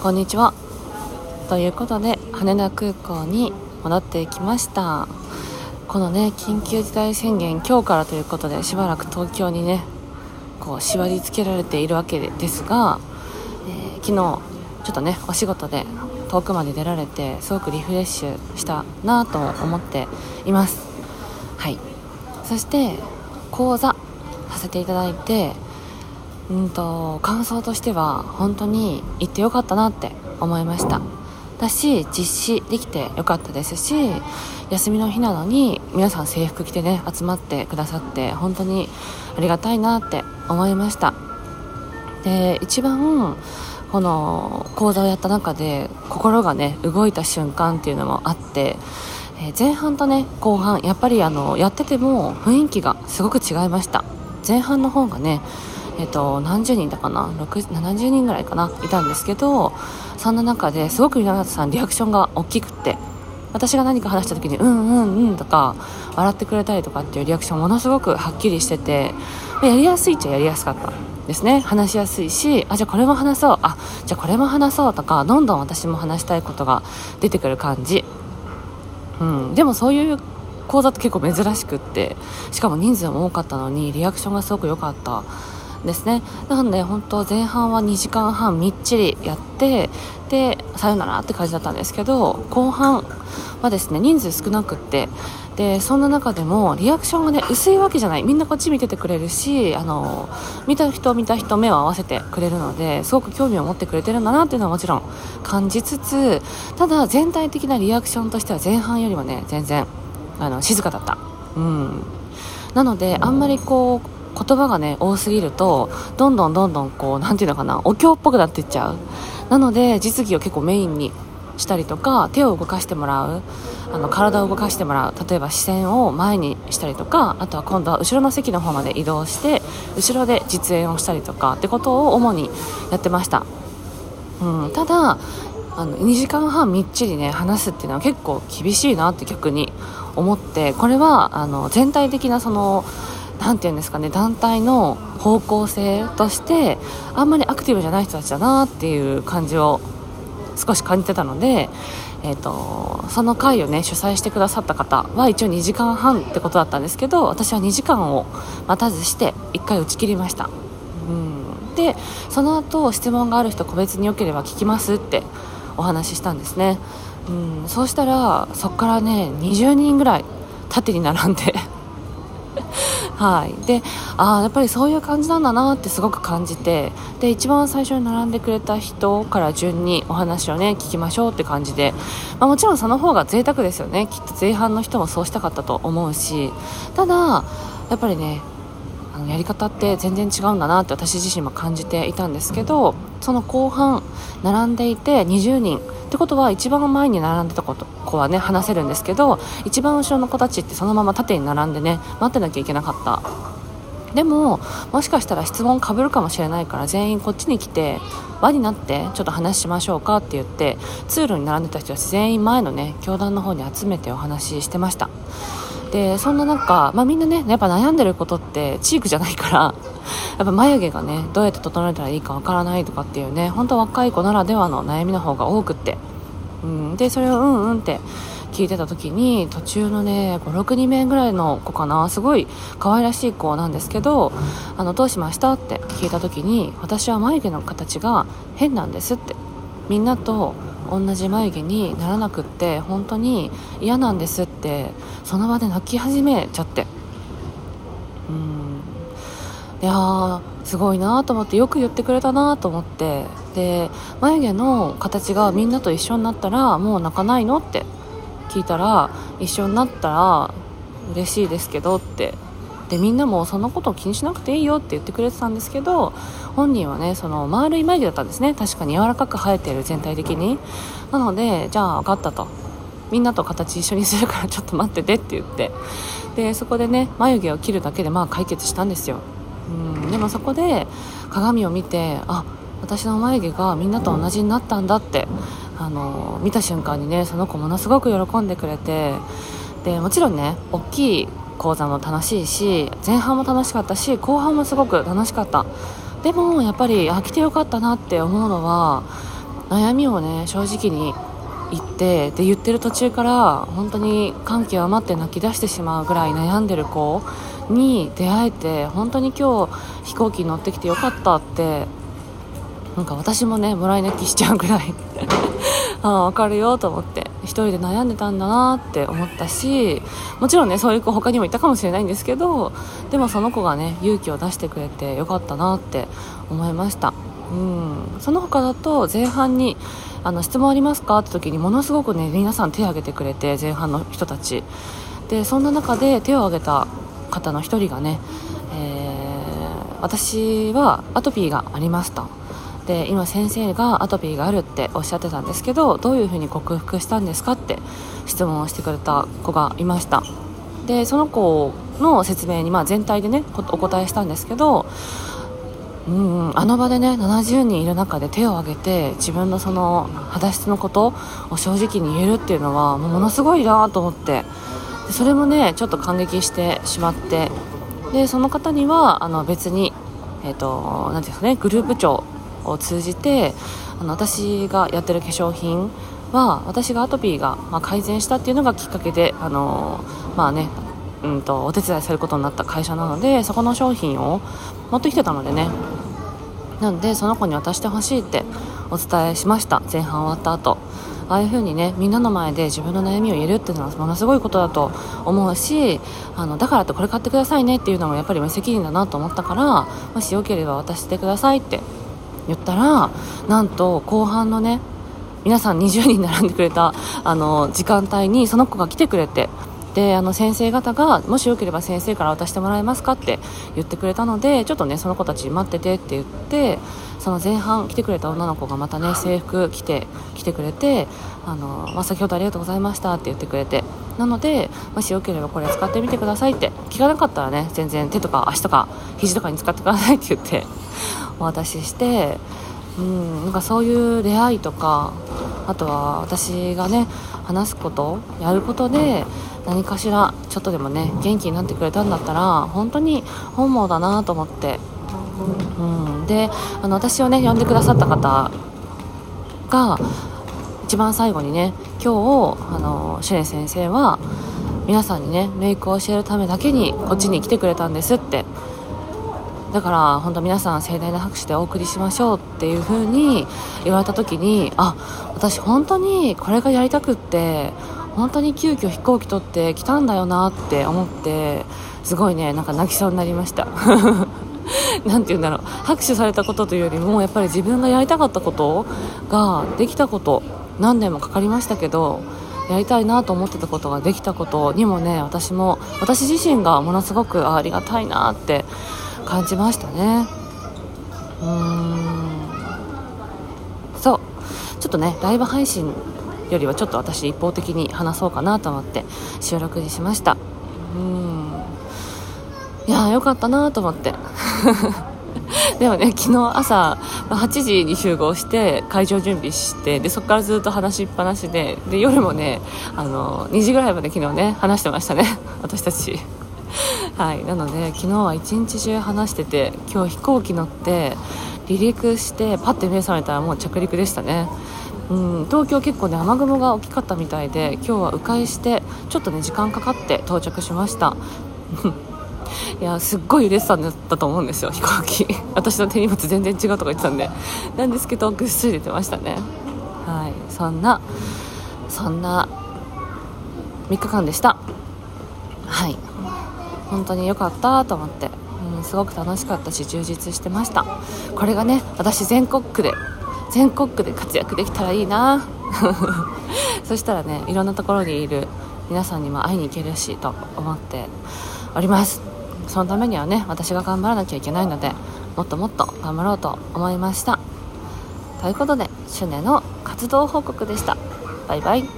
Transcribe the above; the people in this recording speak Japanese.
こんにちは。ということで羽田空港に戻ってきました。このね緊急事態宣言今日からということでしばらく東京にねこう縛り付けられているわけですが、えー、昨日ちょっとねお仕事で遠くまで出られてすごくリフレッシュしたなと思っています。はい。そして講座させていただいてうんと感想としては本当に行ってよかったなって思いました。だし実施できてよかったですし休みの日なのに皆さん制服着てね集まってくださって本当にありがたいなって思いました。で一番この講座をやった中で心がね動いた瞬間っていうのもあって、え前半とね後半やっぱりあのやってても雰囲気がすごく違いました。前半の方がねえっと、何十人だかな？70人ぐらいかな？いたんですけどそんな中ですごく稲形さんリアクションが大きくって私が何か話した時に「うんうんうん」とか笑ってくれたりとかっていうリアクションものすごくはっきりしててやりやすいっちゃやりやすかったですね。話しやすいしあじゃあこれも話そう。あじゃあこれも話そうとかどんどん私も話したいことが出てくる感じ、うん、でもそういう講座って結構珍しくってしかも人数も多かったのにリアクションがすごく良かったですね。なので本当前半は2時間半みっちりやってでさよならって感じだったんですけど後半はですね人数少なくってでそんな中でもリアクションがね薄いわけじゃない。みんなこっち見ててくれるしあの見た人見た人目を合わせてくれるのですごく興味を持ってくれてるんだなっていうのはもちろん感じつつただ全体的なリアクションとしては前半よりもね全然あの静かだった。うん。なのであんまりこう言葉がね多すぎるとどんどんどんどんこう何て言うのかなお経っぽくなっていっちゃう。なので実技を結構メインにしたりとか手を動かしてもらうあの体を動かしてもらう。例えば視線を前にしたりとかあとは今度は後ろの席の方まで移動して後ろで実演をしたりとかってことを主にやってました、うん、ただあの2時間半みっちりね話すっていうのは結構厳しいなって逆に思ってこれはあの全体的なその何て言うんですかね団体の方向性としてあんまりアクティブじゃない人たちだなっていう感じを少し感じてたので、えーと、その会をね主催してくださった方は一応2時間半ってことだったんですけど私は2時間を待たずして1回打ち切りました、うん、でその後質問がある人個別によければ聞きますってお話ししたんですね、うん、そうしたらそこからね20人ぐらい縦に並んではい、であやっぱりそういう感じなんだなってすごく感じてで一番最初に並んでくれた人から順にお話をね聞きましょうって感じで、まあ、もちろんその方が贅沢ですよね。きっと前半の人もそうしたかったと思うし。ただやっぱりねあのやり方って全然違うんだなって私自身も感じていたんですけどその後半並んでいて20人ってことは一番前に並んでた子はね話せるんですけど一番後ろの子たちってそのまま縦に並んでね待ってなきゃいけなかった。でももしかしたら質問かぶるかもしれないから全員こっちに来て輪になってちょっと話しましょうかって言って通路に並んでた人たち全員前のね教団の方に集めてお話ししてました。でそんな中、まあ、みんなねやっぱ悩んでることってチークじゃないから やっぱ眉毛がねどうやって整えたらいいかわからないとかっていうね本当若い子ならではの悩みの方が多くって、うん、でそれをうんうんって聞いてた時に途中のね56人目ぐらいの子かなすごい可愛らしい子なんですけどあのどうしましたって聞いた時に私は眉毛の形が変なんですって。みんなと同じ眉毛にならなくって本当に嫌なんですってその場で泣き始めちゃって。うん。いやすごいなと思ってよく言ってくれたなと思って。で眉毛の形がみんなと一緒になったらもう泣かないのって聞いたら一緒になったら嬉しいですけどってでみんなもそんなことを気にしなくていいよって言ってくれてたんですけど本人はねその丸い眉毛だったんですね。確かに柔らかく生えてる全体的に。なのでじゃあ分かったと。みんなと形一緒にするからちょっと待っててって言って。でそこでね眉毛を切るだけでまあ解決したんですよ。うんでもそこで鏡を見てあ私の眉毛がみんなと同じになったんだってあの見た瞬間にねその子ものすごく喜んでくれて。でもちろんね大きい講座も楽しいし前半も楽しかったし後半もすごく楽しかった。でもやっぱりあ来てよかったなって思うのは悩みをね正直に言ってで言ってる途中から本当に感極まって泣き出してしまうぐらい悩んでる子に出会えて本当に今日飛行機に乗ってきてよかったってなんか私もねもらい泣きしちゃうぐらい。ああ分かるよと思って。1人で悩んでたんだなって思ったしもちろんねそういう子他にもいたかもしれないんですけどでもその子がね勇気を出してくれてよかったなって思いました。うん。その他だと前半にあの質問ありますかって時にものすごくね皆さん手を挙げてくれて前半の人たち。でそんな中で手を挙げた方の1人がね、えー、私はアトピーがありました。で今先生がアトピーがあるっておっしゃってたんですけどどういうふうに克服したんですかって質問をしてくれた子がいました。でその子の説明に、まあ、全体でねお答えしたんですけどうんあの場でね70人いる中で手を挙げて自分のその肌質のことを正直に言えるっていうのはものすごいなと思ってでそれもねちょっと感激してしまってでその方にはあの別に、えーと、なていうんですかねグループ長を通じてあの私がやってる化粧品は私がアトピーが、まあ、改善したっていうのがきっかけであのまあねうんとお手伝いすることになった会社なのでそこの商品を持ってきてたのでね。なんでその子に渡してほしいってお伝えしました。前半終わった後。ああいう風にねみんなの前で自分の悩みを言えるっていうのはものすごいことだと思うしあのだからってこれ買ってくださいねっていうのもやっぱり無責任だなと思ったからもしよければ渡してくださいって言ったらなんと後半のね皆さん20人並んでくれたあの時間帯にその子が来てくれてであの先生方がもしよければ先生から渡してもらえますかって言ってくれたのでちょっとねその子たち待っててって言ってその前半来てくれた女の子がまたね制服着て来てくれてあの、まあ、先ほどありがとうございましたって言ってくれてなのでもしよければこれ使ってみてくださいって。聞かなかったらね全然手とか足とか肘とかに使ってくださいって言ってお渡ししてうんなんかそういう出会いとかあとは私がね話すことやることで何かしらちょっとでもね元気になってくれたんだったら本当に本望だなと思って、うん、であの私をね呼んでくださった方が一番最後にね今日あのシュレ先生は皆さんにねメイクを教えるためだけにこっちに来てくれたんですって。だから本当皆さん盛大な拍手でお送りしましょうっていう風に言われた時にあ私本当にこれがやりたくって本当に急遽飛行機取って来たんだよなって思ってすごいねなんか泣きそうになりました。何て言うんだろう。拍手されたことというよりもやっぱり自分がやりたかったことができたこと何年もかかりましたけどやりたいなと思ってたことができたことにもね私も私自身がものすごくありがたいなって感じましたね。うーん。そう。ちょっとねライブ配信よりはちょっと私一方的に話そうかなと思って収録にしました。うん。いやよかったなと思って。でもね昨日朝8時に集合して会場準備してでそこからずっと話しっぱなしでで夜もねあの2時ぐらいまで昨日ね話してましたね。私たち。はい。なので昨日は一日中話してて今日飛行機乗って離陸してパッて目覚めたらもう着陸でしたね。うん、東京結構ね雨雲が大きかったみたいで今日は迂回してちょっとね時間かかって到着しました。いやすっごい揺れてたんだったと思うんですよ飛行機。私の手荷物全然違うとか言ってたんで。なんですけどぐっすり出てましたね。はい。そんなそんな3日間でした。はい。本当に良かったと思って、うん、すごく楽しかったし充実してました。これがね私全国区で全国区で活躍できたらいいな。そしたらねいろんなところにいる皆さんにも会いに行けるしと思っております。そのためにはね私が頑張らなきゃいけないのでもっともっと頑張ろうと思いました。ということでシュネの活動報告でした。バイバイ。